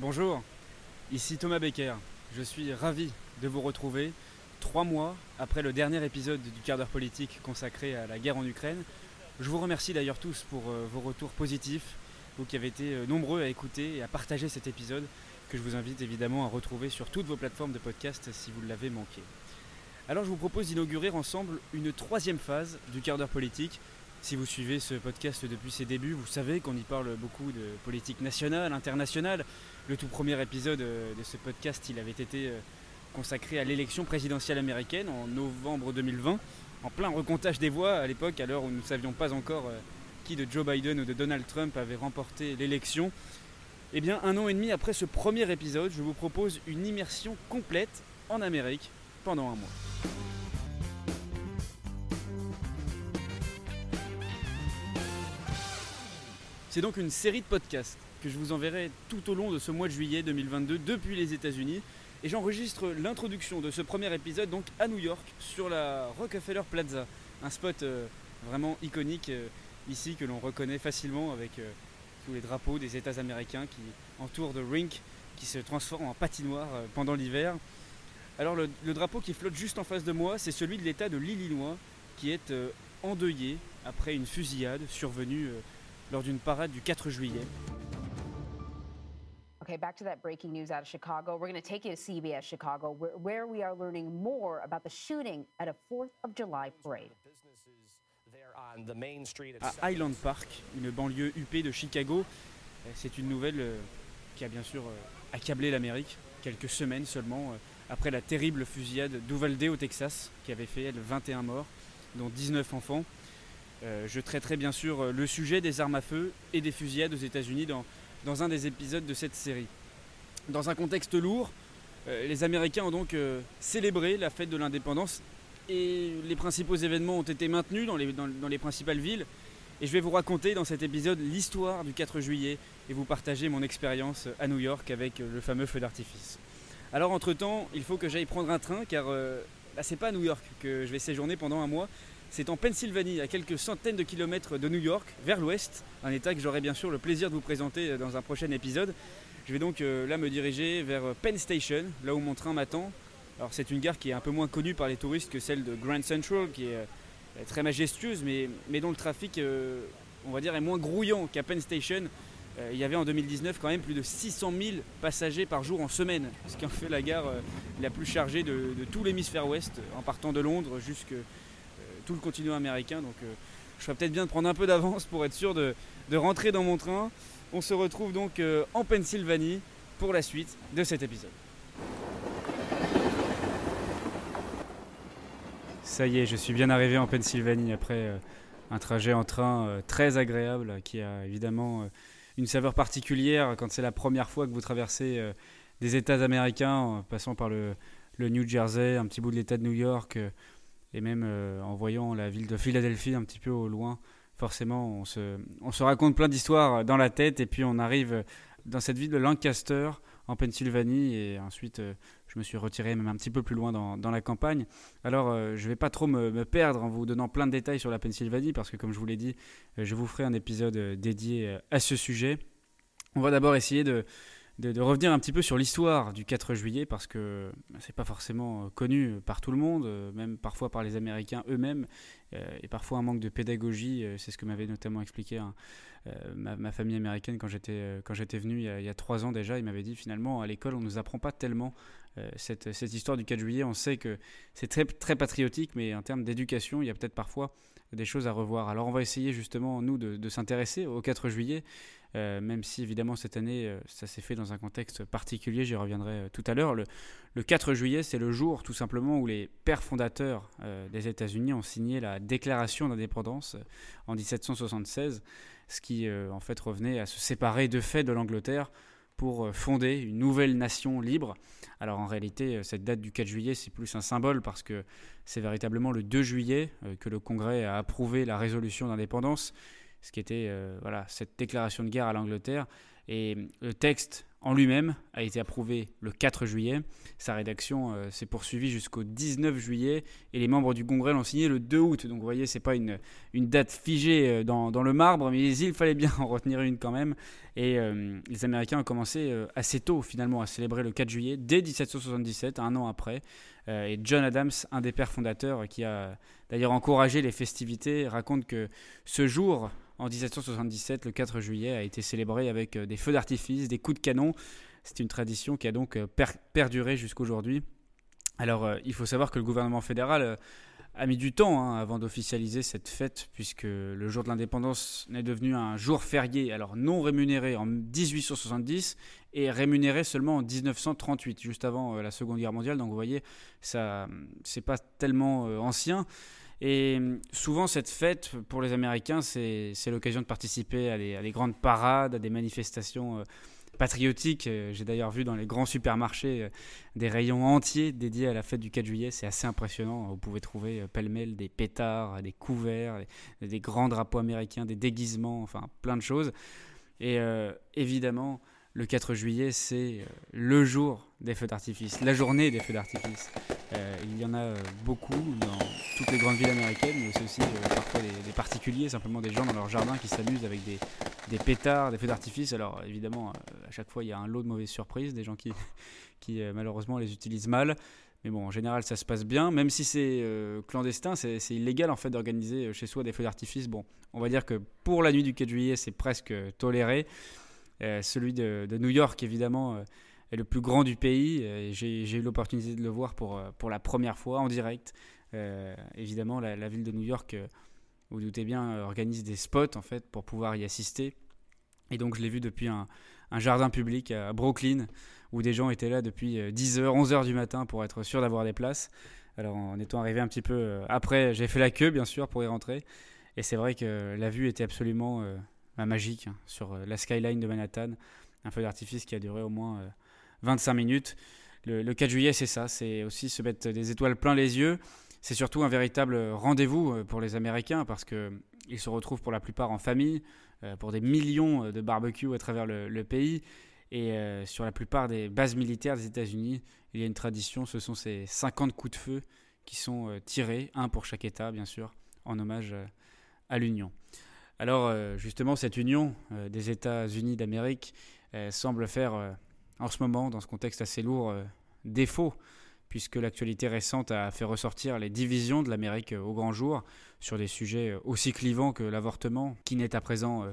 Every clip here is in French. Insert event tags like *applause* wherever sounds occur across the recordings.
Bonjour, ici Thomas Becker. Je suis ravi de vous retrouver trois mois après le dernier épisode du quart d'heure politique consacré à la guerre en Ukraine. Je vous remercie d'ailleurs tous pour euh, vos retours positifs, vous qui avez été euh, nombreux à écouter et à partager cet épisode que je vous invite évidemment à retrouver sur toutes vos plateformes de podcast si vous l'avez manqué. Alors je vous propose d'inaugurer ensemble une troisième phase du quart d'heure politique si vous suivez ce podcast depuis ses débuts, vous savez qu'on y parle beaucoup de politique nationale, internationale. Le tout premier épisode euh, de ce podcast, il avait été euh, consacré à l'élection présidentielle américaine en novembre 2020, en plein recomptage des voix à l'époque, à l'heure où nous ne savions pas encore euh, qui de Joe Biden ou de Donald Trump avait remporté l'élection. Eh bien, un an et demi après ce premier épisode, je vous propose une immersion complète en Amérique pendant un mois. C'est donc une série de podcasts que je vous enverrai tout au long de ce mois de juillet 2022 depuis les États-Unis. Et j'enregistre l'introduction de ce premier épisode donc à New York sur la Rockefeller Plaza, un spot euh, vraiment iconique euh, ici que l'on reconnaît facilement avec euh, tous les drapeaux des États américains qui entourent de rink qui se transforment en patinoire pendant l'hiver. Alors le, drapeau qui flotte juste en face de moi, c'est celui de l'État de l'Illinois qui est endeuillé après une fusillade survenue lors d'une parade du 4 juillet. Okay, back to that breaking news out of Chicago. We're going to take you to CBS Chicago, where, where we are learning more about the shooting at a 4th of July parade. À Highland Park, une banlieue huppée de Chicago, euh, c'est une nouvelle euh, qui a bien sûr euh, accablé l'Amérique quelques semaines seulement après la terrible fusillade d'Uvalde au Texas, qui avait fait elle 21 morts, dont 19 enfants. Euh, je traiterai bien sûr euh, le sujet des armes à feu et des fusillades aux États-Unis dans, dans un des épisodes de cette série. Dans un contexte lourd, euh, les Américains ont donc célébré la fête de l'indépendance et les principaux événements ont été maintenus dans les, dans les principales villes. Et je vais vous raconter dans cet épisode l'histoire du 4 juillet et vous partager mon expérience à New York avec le fameux feu d'artifice. Alors entre-temps, il faut que j'aille prendre un train car bah, c'est pas à New York que je vais séjourner pendant un mois, c'est en Pennsylvanie, à quelques centaines de kilomètres de New York, vers l'ouest, un état que j'aurai bien sûr le plaisir de vous présenter dans un prochain épisode. Je vais donc euh, là me diriger vers euh, Penn Station, là où mon train m'attend. Alors c'est une gare qui est un peu moins connue par les touristes que celle de Grand Central, qui est euh, très majestueuse, mais, dont le trafic, on va dire, est moins grouillant qu'à Penn Station. il y avait en 2019 quand même plus de 600 000 passagers par jour en semaine, ce qui en fait la gare la plus chargée de tout l'hémisphère ouest, en partant de Londres jusqu'à tout le continent américain. Donc euh, je ferais peut-être bien de prendre un peu d'avance pour être sûr de, rentrer dans mon train. On se retrouve donc euh, en Pennsylvanie pour la suite de cet épisode. Ça y est, je suis bien arrivé en Pennsylvanie après euh, un trajet en train très agréable qui a évidemment une saveur particulière quand c'est la première fois que vous traversez des États américains en passant par le, le New Jersey, un petit bout de l'État de New York, et même euh, en voyant la ville de Philadelphie un petit peu au loin, forcément, on se, on se raconte plein d'histoires dans la tête. Et puis on arrive dans cette ville de Lancaster, en Pennsylvanie. Et ensuite, euh, je me suis retiré même un petit peu plus loin dans, la campagne. Alors, euh, je ne vais pas trop me, perdre en vous donnant plein de détails sur la Pennsylvanie, parce que comme je vous l'ai dit, je vous ferai un épisode dédié à ce sujet. On va d'abord essayer de de, revenir un petit peu sur l'histoire du 4 juillet parce que c'est pas forcément euh, connu par tout le monde, euh, même parfois par les Américains eux-mêmes, euh, et parfois un manque de pédagogie. c'est ce que m'avait notamment expliqué ma, famille américaine quand j'étais quand j'étais venu il y, a, trois ans déjà. Il m'avait dit finalement à l'école on nous apprend pas tellement cette, cette, histoire du 4 juillet. On sait que c'est très très patriotique, mais en termes d'éducation, il y a peut-être parfois des choses à revoir. Alors on va essayer justement nous de, de s'intéresser au 4 juillet euh, même si évidemment cette année euh, ça s'est fait dans un contexte particulier, j'y reviendrai euh, tout à l'heure. Le, 4 juillet, c'est le jour tout simplement où les pères fondateurs des États-Unis ont signé la déclaration d'indépendance en 1776, ce qui en fait revenait à se séparer de fait de l'Angleterre pour fonder une nouvelle nation libre. Alors en réalité, cette date du 4 juillet, c'est plus un symbole parce que c'est véritablement le 2 juillet que le Congrès a approuvé la résolution d'indépendance ce qui était euh, voilà, cette déclaration de guerre à l'Angleterre. Et le texte en lui-même a été approuvé le 4 juillet. Sa rédaction euh, s'est poursuivie jusqu'au 19 juillet et les membres du Congrès l'ont signé le 2 août. Donc vous voyez, c'est pas une, date figée euh, dans, le marbre, mais il fallait bien en retenir une quand même. Et euh, les Américains ont commencé assez tôt finalement à célébrer le 4 juillet, dès 1777, un an après. et John Adams, un des pères fondateurs, qui a d'ailleurs encouragé les festivités, raconte que ce jour en 1777, le 4 juillet, a été célébré avec des feux d'artifice, des coups de canon. C'est une tradition qui a donc euh, perduré jusqu'aujourd'hui. Alors, euh, il faut savoir que le gouvernement fédéral a mis du temps hein, avant d'officialiser cette fête, puisque le jour de l'indépendance n'est devenu un jour férié, alors non rémunéré en 1870 et rémunéré seulement en 1938, juste avant la Seconde Guerre mondiale. Donc vous voyez, ça, c'est pas tellement ancien. Et hum, souvent, cette fête, pour les Américains, c'est l'occasion de participer à des, grandes parades, à des manifestations euh, patriotiques. Euh, j'ai d'ailleurs vu dans les grands supermarchés euh, des rayons entiers dédiés à la fête du 4 juillet. C'est assez impressionnant. Vous pouvez trouver pêle-mêle des pétards, des couverts, des, grands drapeaux américains, des déguisements, enfin plein de choses. Et évidemment, le 4 juillet, c'est le jour des feux d'artifice, la journée des feux d'artifice. Euh, il y en a euh, beaucoup dans toutes les grandes villes américaines, mais aussi euh, parfois des, particuliers, simplement des gens dans leur jardin qui s'amusent avec des, pétards, des feux d'artifice. Alors évidemment, à chaque fois, il y a un lot de mauvaises surprises, des gens qui, *laughs* qui malheureusement les utilisent mal. Mais bon, en général, ça se passe bien. Même si c'est clandestin, c'est illégal en fait d'organiser chez soi des feux d'artifice. Bon, on va dire que pour la nuit du 4 juillet, c'est presque toléré. Celui de, New York, évidemment est le plus grand du pays. J'ai eu l'opportunité de le voir pour, euh, pour la première fois en direct. Euh, évidemment, la, ville de New York, euh, vous, doutez bien, organise des spots en fait pour pouvoir y assister. Et donc je l'ai vu depuis un, un, jardin public à Brooklyn où des gens étaient là depuis 10h, 11h du matin pour être sûr d'avoir des places. Alors en étant arrivé un petit peu après, j'ai fait la queue bien sûr pour y rentrer. Et c'est vrai que la vue était absolument magique hein, sur la skyline de Manhattan. Un feu d'artifice qui a duré au moins 25 minutes. Le, 4 juillet, c'est ça, c'est aussi se mettre des étoiles plein les yeux. C'est surtout un véritable rendez-vous euh, pour les Américains parce qu'ils se retrouvent pour la plupart en famille, euh, pour des millions euh, de barbecues à travers le, pays. Et sur la plupart des bases militaires des États-Unis, il y a une tradition, ce sont ces 50 coups de feu qui sont tirés, un pour chaque État bien sûr, en hommage à l'Union. Alors justement, cette union des États-Unis d'Amérique semble faire en ce moment, dans ce contexte assez lourd, euh, défaut, puisque l'actualité récente a fait ressortir les divisions de l'Amérique euh, au grand jour sur des sujets euh, aussi clivants que l'avortement, qui n'est à présent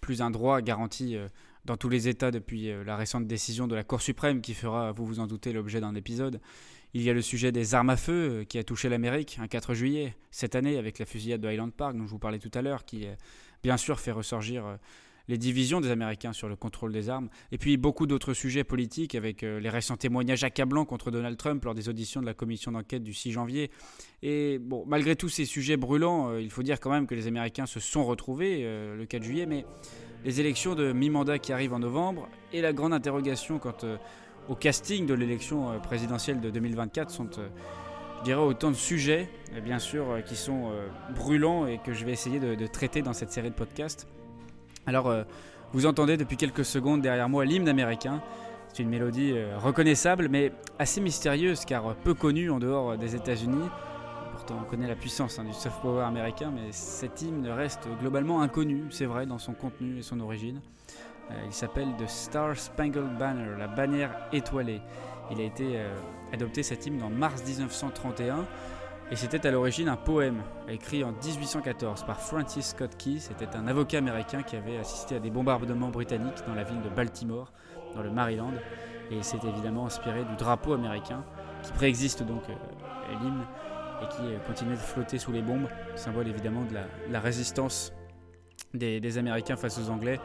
plus un droit garanti dans tous les États depuis la récente décision de la Cour suprême qui fera, vous vous en doutez, l'objet d'un épisode. Il y a le sujet des armes à feu qui a touché l'Amérique un 4 juillet cette année avec la fusillade de Highland Park dont je vous parlais tout à l'heure, qui bien sûr fait ressortir les divisions des Américains sur le contrôle des armes, et puis beaucoup d'autres sujets politiques avec euh, les récents témoignages accablants contre Donald Trump lors des auditions de la commission d'enquête du 6 janvier. Et malgré tous ces sujets brûlants, euh, il faut dire quand même que les Américains se sont retrouvés euh, le 4 juillet, mais les élections de mi-mandat qui arrivent en novembre et la grande interrogation quant au casting de l'élection présidentielle de 2024 sont je dirais autant de sujets, bien sûr, qui sont brûlants et que je vais essayer de, de traiter dans cette série de podcasts. Alors, euh, vous entendez depuis quelques secondes derrière moi l'hymne américain. C'est une mélodie euh, reconnaissable, mais assez mystérieuse, car peu connue en dehors des États-Unis. On connaît la puissance hein, du soft power américain, mais cet hymne reste globalement inconnu, c'est vrai, dans son contenu et son origine. Euh, il s'appelle The Star Spangled Banner, la bannière étoilée. Il a été adopté cet hymne en mars 1931 et c'était à l'origine un poème écrit en 1814 par Francis Scott Key. C'était un avocat américain qui avait assisté à des bombardements britanniques dans la ville de Baltimore, dans le Maryland. Et c'est évidemment inspiré du drapeau américain qui préexiste donc euh, à l'hymne et qui euh, continuait de flotter sous les bombes, symbole évidemment de la, résistance des, Américains face aux Anglais.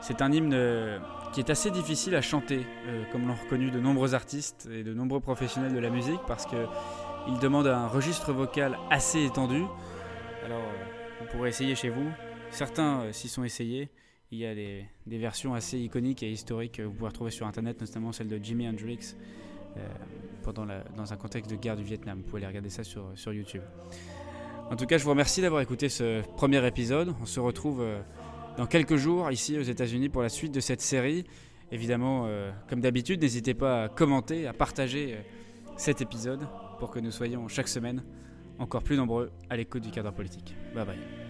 C'est un hymne euh, qui est assez difficile à chanter, comme l'ont reconnu de nombreux artistes et de nombreux professionnels de la musique, parce que il demande un registre vocal assez étendu. Alors, euh, vous pourrez essayer chez vous. Certains euh, s'y sont essayés. Il y a des, versions assez iconiques et historiques que vous pouvez retrouver sur Internet, notamment celle de Jimi Hendrix euh, dans un contexte de guerre du Vietnam. Vous pouvez aller regarder ça sur, YouTube. En tout cas, je vous remercie d'avoir écouté ce premier épisode. On se retrouve dans quelques jours ici aux États-Unis pour la suite de cette série. Évidemment, comme d'habitude, n'hésitez pas à commenter, à partager cet épisode pour que nous soyons chaque semaine encore plus nombreux à l'écoute du cadre politique. Bye bye.